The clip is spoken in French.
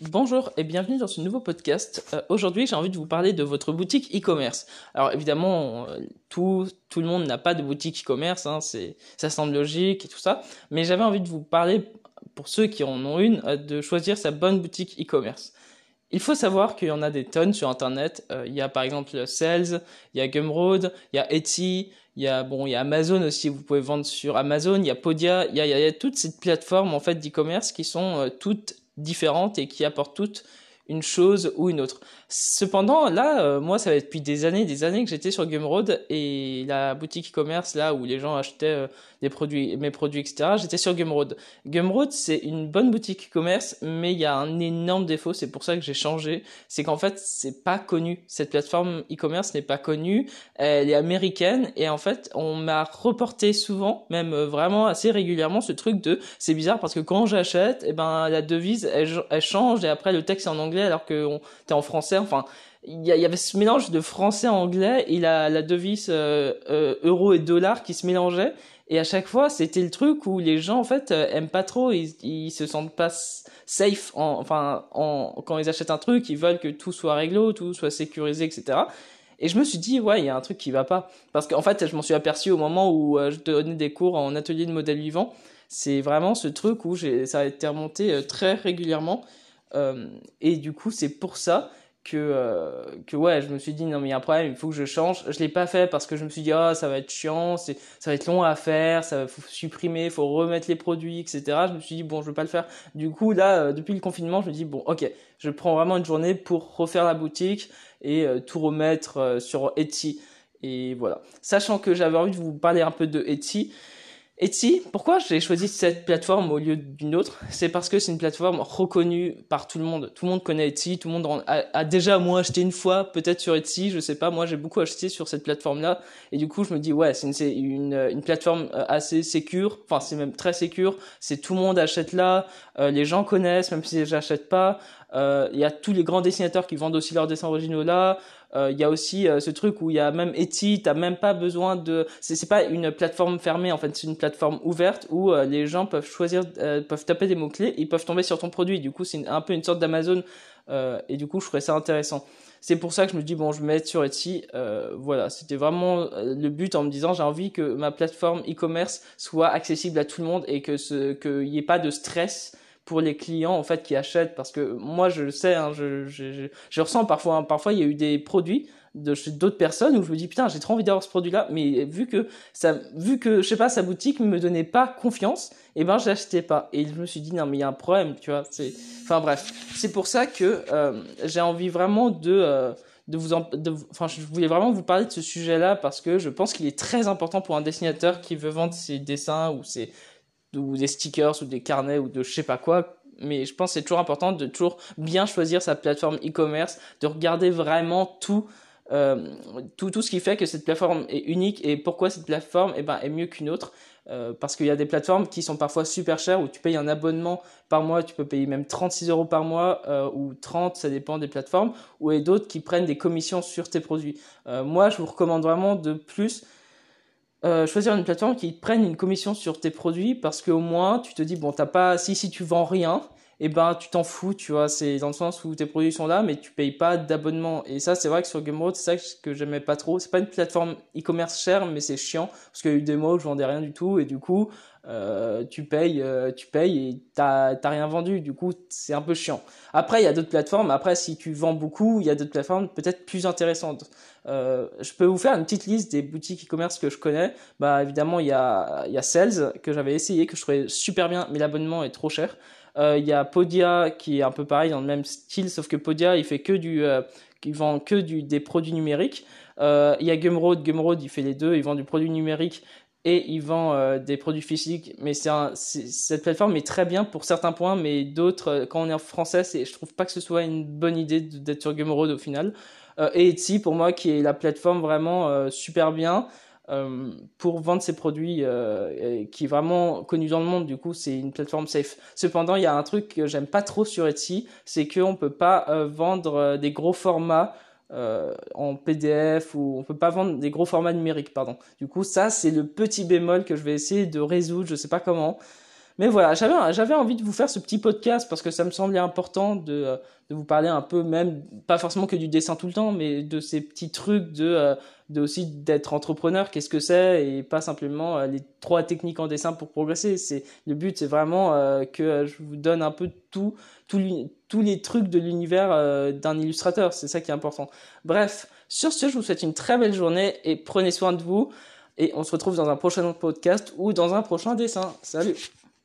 Bonjour et bienvenue dans ce nouveau podcast. Euh, aujourd'hui, j'ai envie de vous parler de votre boutique e-commerce. Alors évidemment, euh, tout, tout le monde n'a pas de boutique e-commerce, hein, ça semble logique et tout ça, mais j'avais envie de vous parler, pour ceux qui en ont une, euh, de choisir sa bonne boutique e-commerce. Il faut savoir qu'il y en a des tonnes sur Internet. il y a par exemple Sales, il y a Gumroad, il y a Etsy, il y a bon, il y a Amazon aussi. Vous pouvez vendre sur Amazon. Il y a Podia. Il y a, il y a toutes ces plateformes en fait d'e-commerce qui sont toutes différentes et qui apportent toutes une chose ou une autre. Cependant, là, euh, moi, ça fait depuis des années, des années que j'étais sur Gumroad et la boutique e-commerce là où les gens achetaient euh, des produits, mes produits, etc. J'étais sur Gumroad. Gumroad, c'est une bonne boutique e-commerce, mais il y a un énorme défaut. C'est pour ça que j'ai changé. C'est qu'en fait, c'est pas connu. Cette plateforme e-commerce n'est pas connue. Elle est américaine et en fait, on m'a reporté souvent, même euh, vraiment assez régulièrement, ce truc de c'est bizarre parce que quand j'achète, eh ben la devise elle, elle change et après le texte est en anglais alors que t'es en français. Enfin, il y, avait ce mélange de français anglais et la, la devise euh, euh, euro et dollar qui se mélangeait. Et à chaque fois, c'était le truc où les gens en fait euh, aiment pas trop, ils, se sentent pas safe, en, enfin, en, quand ils achètent un truc, ils veulent que tout soit réglo, tout soit sécurisé, etc. Et je me suis dit, ouais, il y a un truc qui va pas. Parce qu'en fait, je m'en suis aperçu au moment où je donnais des cours en atelier de modèle vivant. C'est vraiment ce truc où ça a été remonté très régulièrement. Et du coup, c'est pour ça que euh, que ouais je me suis dit non mais il y a un problème il faut que je change. Je l'ai pas fait parce que je me suis dit ah ça va être chiant ça va être long à faire ça faut supprimer faut remettre les produits etc je me suis dit bon je vais pas le faire. Du coup là euh, depuis le confinement je me dis bon ok je prends vraiment une journée pour refaire la boutique et euh, tout remettre sur Etsy. Et voilà. Sachant que j'avais envie de vous parler un peu de Etsy Etsy, pourquoi j'ai choisi cette plateforme au lieu d'une autre? C'est parce que c'est une plateforme reconnue par tout le monde. Tout le monde connaît Etsy, tout le monde a, déjà moi acheté une fois, peut-être sur Etsy, je sais pas. Moi, j'ai beaucoup acheté sur cette plateforme-là, et du coup, je me dis ouais, c'est une, plateforme euh, assez sécure. Enfin, c'est même très sécure. C'est tout le monde achète là, euh, les gens connaissent, même si j'achète pas. Euh, il y a tous les grands dessinateurs qui vendent aussi leurs dessins originaux là. Euh, il y a aussi euh, ce truc où il y a même Etsy, t'as même pas besoin de, c'est pas une plateforme fermée en fait, c'est une plateforme ouverte où les gens peuvent choisir, peuvent taper des mots clés, ils peuvent tomber sur ton produit. Du coup, c'est un peu une sorte d'Amazon et du coup, je trouvais ça intéressant. C'est pour ça que je me dis bon, je vais mettre sur Etsy. voilà, c'était vraiment le but en me disant j'ai envie que ma plateforme e-commerce soit accessible à tout le monde et que ce qu'il n'y ait pas de stress pour les clients en fait qui achètent parce que moi je sais hein, je, je, je, ressens parfois hein, parfois il y a eu des produits de chez d'autres personnes où je me dis putain j'ai trop envie d'avoir ce produit là mais vu que ça vu que je sais pas sa boutique me donnait pas confiance et eh ben j'achetais pas. Et je me suis dit non mais il y a un problème tu vois c'est enfin bref. C'est pour ça que euh, j'ai envie vraiment de euh, de vous enfin je voulais vraiment vous parler de ce sujet là parce que je pense qu'il est très important pour un dessinateur qui veut vendre ses dessins ou ses ou des stickers ou des carnets ou de je sais pas quoi mais je pense que c'est toujours important de toujours bien choisir sa plateforme e-commerce de regarder vraiment tout euh, tout tout ce qui fait que cette plateforme est unique et pourquoi cette plateforme eh ben, est mieux qu'une autre euh, parce qu'il y a des plateformes qui sont parfois super chères où tu payes un abonnement par mois, tu peux payer même 36 euros par mois euh, ou 30, ça dépend des plateformes, ou d'autres qui prennent des commissions sur tes produits. moi, je vous recommande vraiment de plus euh, choisir une plateforme qui prenne une commission sur tes produits parce qu'au moins tu te dis bon t'as pas si si tu vends rien eh ben tu t'en fous tu vois c'est dans le sens où tes produits sont là mais tu payes pas d'abonnement et ça c'est vrai que sur Gumroad c'est ça que j'aimais pas trop c'est pas une plateforme e-commerce chère mais c'est chiant parce qu'il y a eu des mois où je vendais rien du tout et du coup euh, tu payes, euh, tu payes et t'as rien vendu. Du coup, c'est un peu chiant. Après, il y a d'autres plateformes. Après, si tu vends beaucoup, il y a d'autres plateformes peut-être plus intéressantes. Euh, je peux vous faire une petite liste des boutiques e-commerce que je connais. Bah évidemment, il y a il y a Sales que j'avais essayé, que je trouvais super bien, mais l'abonnement est trop cher. Il y a Podia qui est un peu pareil dans le même style, sauf que Podia il fait que du qui vend que du des produits numériques. Il y a Gumroad, Gumroad il fait les deux, il vend du produit numérique et il vend euh, des produits physiques. Mais c'est cette plateforme est très bien pour certains points, mais d'autres, euh, quand on est en français, c'est, je trouve pas que ce soit une bonne idée d'être sur Gumroad au final. Euh, et Etsy, pour moi, qui est la plateforme vraiment super bien pour vendre ses produits, qui est vraiment connue dans le monde. Du coup, c'est une plateforme safe. Cependant, il y a un truc que j'aime pas trop sur Etsy, c'est qu'on peut pas vendre des gros formats euh, en PDF ou on peut pas vendre des gros formats numériques, pardon. Du coup, ça c'est le petit bémol que je vais essayer de résoudre, je sais pas comment. Mais voilà, j'avais, j'avais envie de vous faire ce petit podcast parce que ça me semblait important de, euh, de vous parler un peu, même, pas forcément que du dessin tout le temps, mais de ces petits trucs de, euh, de aussi d'être entrepreneur, qu'est-ce que c'est, et pas simplement euh, les trois techniques en dessin pour progresser. C'est, le but, c'est vraiment que je vous donne un peu tout, tout tous les trucs de l'univers d'un illustrateur. C'est ça qui est important. Bref, sur ce, je vous souhaite une très belle journée et prenez soin de vous. Et on se retrouve dans un prochain podcast ou dans un prochain dessin. Salut